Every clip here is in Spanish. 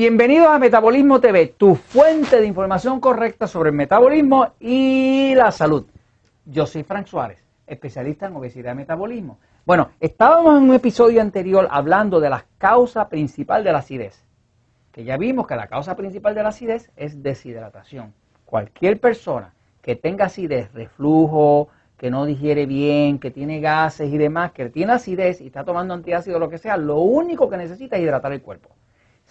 Bienvenidos a Metabolismo TV, tu fuente de información correcta sobre el metabolismo y la salud. Yo soy Frank Suárez, especialista en obesidad y metabolismo. Bueno, estábamos en un episodio anterior hablando de la causa principal de la acidez, que ya vimos que la causa principal de la acidez es deshidratación. Cualquier persona que tenga acidez, reflujo, que no digiere bien, que tiene gases y demás, que tiene acidez y está tomando antiácido o lo que sea, lo único que necesita es hidratar el cuerpo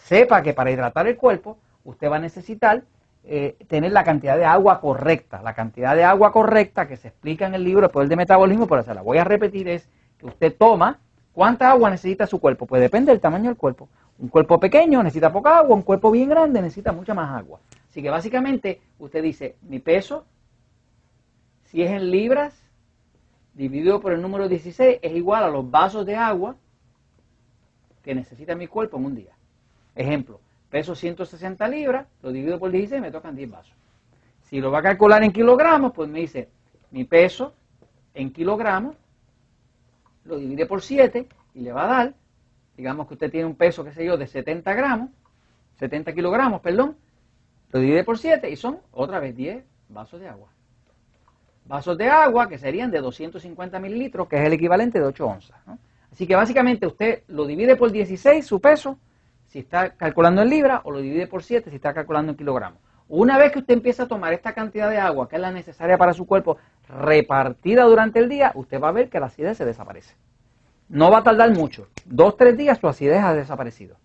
sepa que para hidratar el cuerpo usted va a necesitar eh, tener la cantidad de agua correcta. La cantidad de agua correcta que se explica en el libro del de metabolismo, pero se la voy a repetir, es que usted toma, ¿cuánta agua necesita su cuerpo? Pues depende del tamaño del cuerpo. Un cuerpo pequeño necesita poca agua, un cuerpo bien grande necesita mucha más agua. Así que básicamente usted dice, mi peso, si es en libras, dividido por el número 16, es igual a los vasos de agua que necesita mi cuerpo en un día. Ejemplo, peso 160 libras, lo divido por 16 y me tocan 10 vasos. Si lo va a calcular en kilogramos, pues me dice mi peso en kilogramos, lo divide por 7 y le va a dar, digamos que usted tiene un peso, qué sé yo, de 70 gramos, 70 kilogramos, perdón, lo divide por 7 y son otra vez 10 vasos de agua. Vasos de agua que serían de 250 mililitros, que es el equivalente de 8 onzas. Así que básicamente usted lo divide por 16, su peso, si está calculando en libras o lo divide por 7 si está calculando en kilogramos. Una vez que usted empieza a tomar esta cantidad de agua, que es la necesaria para su cuerpo, repartida durante el día, usted va a ver que la acidez se desaparece. No va a tardar mucho. Dos, tres días su acidez ha desaparecido.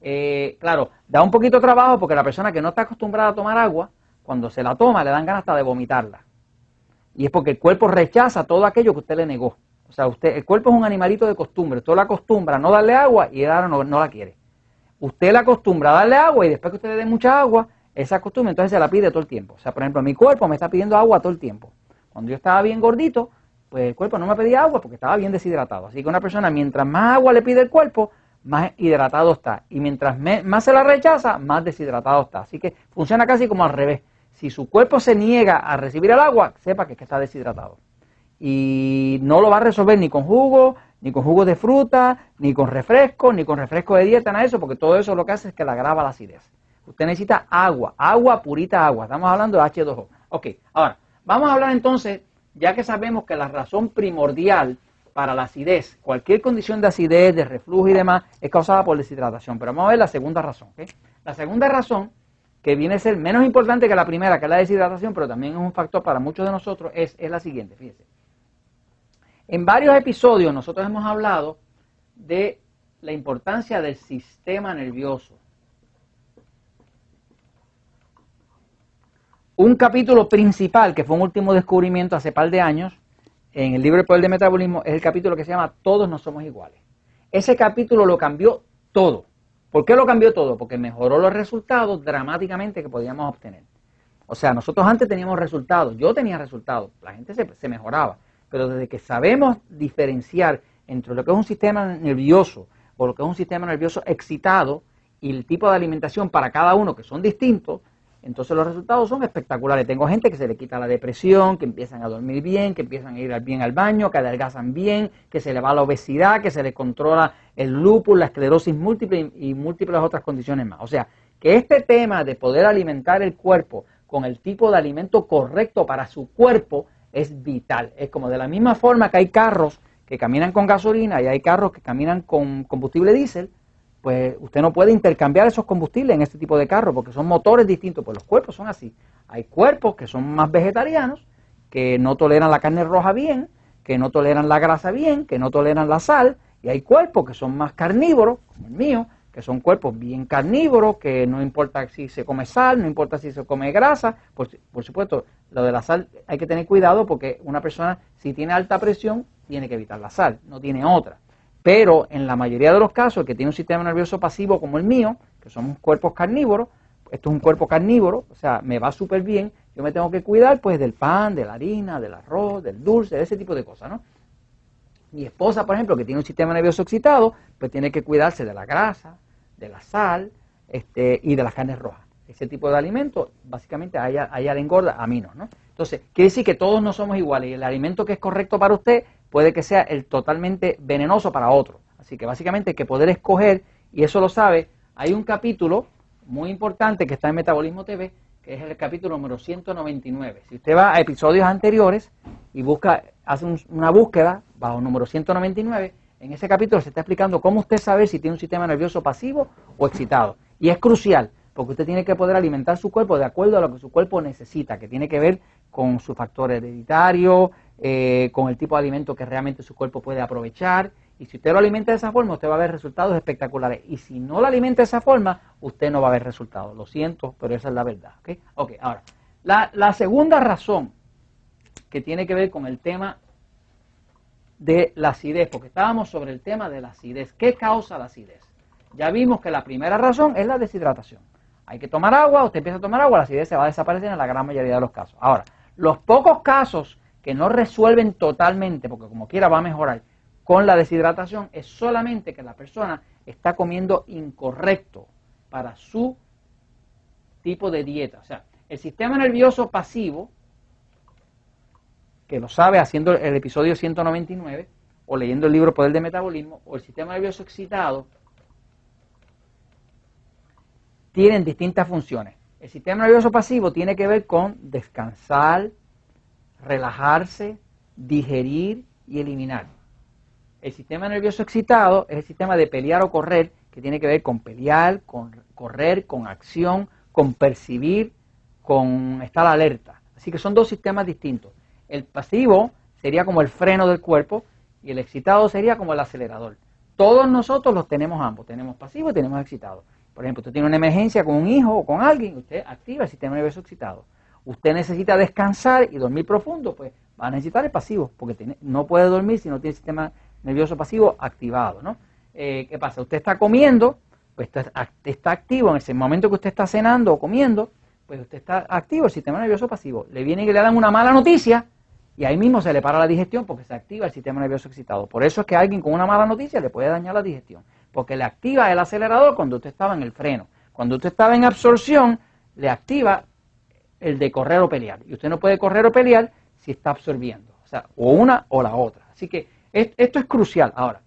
Eh, claro, da un poquito de trabajo porque la persona que no está acostumbrada a tomar agua, cuando se la toma le dan ganas hasta de vomitarla. Y es porque el cuerpo rechaza todo aquello que usted le negó. O sea, usted, el cuerpo es un animalito de costumbre. Usted la acostumbra a no darle agua y ahora no la quiere usted la acostumbra a darle agua y después que usted le dé mucha agua, esa costumbre entonces se la pide todo el tiempo. O sea, por ejemplo, mi cuerpo me está pidiendo agua todo el tiempo. Cuando yo estaba bien gordito, pues el cuerpo no me pedía agua porque estaba bien deshidratado. Así que una persona, mientras más agua le pide el cuerpo, más hidratado está. Y mientras más se la rechaza, más deshidratado está. Así que funciona casi como al revés. Si su cuerpo se niega a recibir el agua, sepa que, que está deshidratado. Y no lo va a resolver ni con jugo, ni con jugo de fruta, ni con refresco, ni con refresco de dieta, nada de eso, porque todo eso lo que hace es que le agrava la acidez. Usted necesita agua, agua, purita agua. Estamos hablando de H2O. Ok, ahora, vamos a hablar entonces, ya que sabemos que la razón primordial para la acidez, cualquier condición de acidez, de reflujo y demás, es causada por deshidratación. Pero vamos a ver la segunda razón. La segunda razón, que viene a ser menos importante que la primera, que es la deshidratación, pero también es un factor para muchos de nosotros, es, es la siguiente, fíjense. En varios episodios nosotros hemos hablado de la importancia del sistema nervioso. Un capítulo principal, que fue un último descubrimiento hace par de años, en el libro El Poder de Metabolismo, es el capítulo que se llama Todos no somos iguales. Ese capítulo lo cambió todo. ¿Por qué lo cambió todo? Porque mejoró los resultados dramáticamente que podíamos obtener. O sea, nosotros antes teníamos resultados, yo tenía resultados, la gente se mejoraba pero desde que sabemos diferenciar entre lo que es un sistema nervioso o lo que es un sistema nervioso excitado y el tipo de alimentación para cada uno que son distintos, entonces los resultados son espectaculares. Tengo gente que se le quita la depresión, que empiezan a dormir bien, que empiezan a ir bien al baño, que adelgazan bien, que se le va la obesidad, que se le controla el lupus, la esclerosis múltiple y múltiples otras condiciones más. O sea, que este tema de poder alimentar el cuerpo con el tipo de alimento correcto para su cuerpo es vital. Es como de la misma forma que hay carros que caminan con gasolina y hay carros que caminan con combustible diésel, pues usted no puede intercambiar esos combustibles en este tipo de carros porque son motores distintos, pues los cuerpos son así. Hay cuerpos que son más vegetarianos, que no toleran la carne roja bien, que no toleran la grasa bien, que no toleran la sal, y hay cuerpos que son más carnívoros, como el mío, que son cuerpos bien carnívoros, que no importa si se come sal, no importa si se come grasa, por, por, supuesto, lo de la sal hay que tener cuidado porque una persona si tiene alta presión tiene que evitar la sal, no tiene otra. Pero en la mayoría de los casos, que tiene un sistema nervioso pasivo como el mío, que somos cuerpos carnívoros, esto es un cuerpo carnívoro, o sea, me va súper bien, yo me tengo que cuidar pues del pan, de la harina, del arroz, del dulce, de ese tipo de cosas, ¿no? Mi esposa, por ejemplo, que tiene un sistema nervioso excitado, pues tiene que cuidarse de la grasa, de la sal este, y de las carnes rojas. Ese tipo de alimentos, básicamente, a le engorda, a mí no, ¿no? Entonces, quiere decir que todos no somos iguales y el alimento que es correcto para usted puede que sea el totalmente venenoso para otro. Así que básicamente hay que poder escoger, y eso lo sabe hay un capítulo muy importante que está en Metabolismo TV, es el capítulo número 199. Si usted va a episodios anteriores y busca, hace una búsqueda bajo número 199, en ese capítulo se está explicando cómo usted sabe si tiene un sistema nervioso pasivo o excitado. Y es crucial, porque usted tiene que poder alimentar su cuerpo de acuerdo a lo que su cuerpo necesita, que tiene que ver con su factor hereditario, eh, con el tipo de alimento que realmente su cuerpo puede aprovechar. Y si usted lo alimenta de esa forma, usted va a ver resultados espectaculares. Y si no lo alimenta de esa forma, usted no va a ver resultados. Lo siento, pero esa es la verdad. ok, ahora, la, la segunda razón que tiene que ver con el tema de la acidez, porque estábamos sobre el tema de la acidez. ¿Qué causa la acidez? Ya vimos que la primera razón es la deshidratación. Hay que tomar agua, usted empieza a tomar agua, la acidez se va a desaparecer en la gran mayoría de los casos. Ahora, los pocos casos que no resuelven totalmente, porque como quiera va a mejorar con la deshidratación, es solamente que la persona está comiendo incorrecto para su tipo de dieta. O sea, el sistema nervioso pasivo, que lo sabe haciendo el episodio 199 o leyendo el libro Poder de Metabolismo, o el sistema nervioso excitado, tienen distintas funciones. El sistema nervioso pasivo tiene que ver con descansar, relajarse, digerir y eliminar. El sistema nervioso excitado es el sistema de pelear o correr, que tiene que ver con pelear, con correr, con acción, con percibir, con estar alerta. Así que son dos sistemas distintos. El pasivo sería como el freno del cuerpo y el excitado sería como el acelerador. Todos nosotros los tenemos ambos, tenemos pasivo y tenemos excitado. Por ejemplo, usted tiene una emergencia con un hijo o con alguien, usted activa el sistema nervioso excitado. Usted necesita descansar y dormir profundo, pues va a necesitar el pasivo, porque no puede dormir si no tiene el sistema nervioso pasivo activado. ¿no? Eh, ¿Qué pasa? Usted está comiendo, pues está activo en ese momento que usted está cenando o comiendo, pues usted está activo el sistema nervioso pasivo. Le viene y le dan una mala noticia y ahí mismo se le para la digestión porque se activa el sistema nervioso excitado. Por eso es que a alguien con una mala noticia le puede dañar la digestión porque le activa el acelerador cuando usted estaba en el freno. Cuando usted estaba en absorción, le activa el de correr o pelear. Y usted no puede correr o pelear si está absorbiendo. O sea, o una o la otra. Así que esto es crucial. Ahora,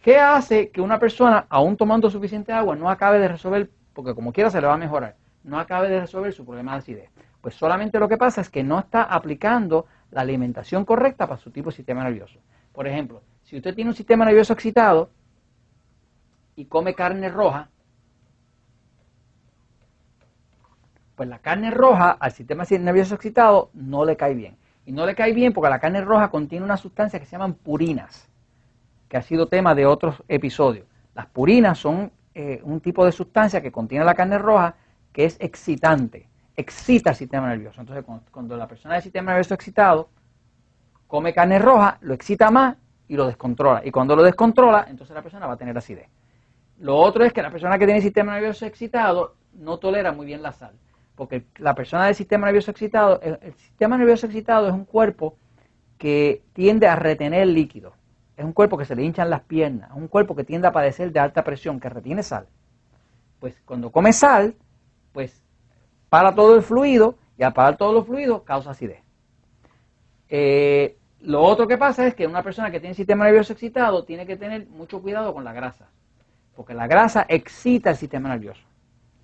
¿qué hace que una persona, aún tomando suficiente agua, no acabe de resolver, porque como quiera se le va a mejorar, no acabe de resolver su problema de acidez? Pues solamente lo que pasa es que no está aplicando la alimentación correcta para su tipo de sistema nervioso. Por ejemplo, si usted tiene un sistema nervioso excitado, y come carne roja, pues la carne roja al sistema nervioso excitado no le cae bien. Y no le cae bien porque la carne roja contiene una sustancia que se llaman purinas, que ha sido tema de otros episodios. Las purinas son eh, un tipo de sustancia que contiene la carne roja que es excitante, excita el sistema nervioso. Entonces, cuando, la persona del sistema nervioso excitado come carne roja, lo excita más y lo descontrola. Y cuando lo descontrola, entonces la persona va a tener acidez. Lo otro es que la persona que tiene el sistema nervioso excitado no tolera muy bien la sal. Porque la persona del sistema nervioso excitado, el, sistema nervioso excitado es un cuerpo que tiende a retener líquido. Es un cuerpo que se le hinchan las piernas, es un cuerpo que tiende a padecer de alta presión, que retiene sal. Pues cuando come sal, pues para todo el fluido y al parar todos los fluidos causa acidez. Eh, lo otro que pasa es que una persona que tiene sistema nervioso excitado tiene que tener mucho cuidado con la grasa porque la grasa excita el sistema nervioso.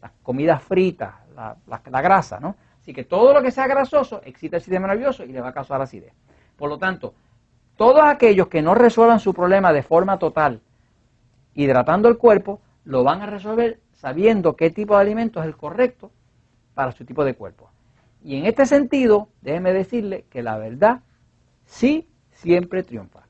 Las comidas fritas, la, grasa, ¿no? Así que todo lo que sea grasoso excita el sistema nervioso y le va a causar acidez. Por lo tanto, todos aquellos que no resuelvan su problema de forma total, hidratando el cuerpo, lo van a resolver sabiendo qué tipo de alimento es el correcto para su tipo de cuerpo. Y en este sentido, déjeme decirle que la verdad sí siempre triunfa.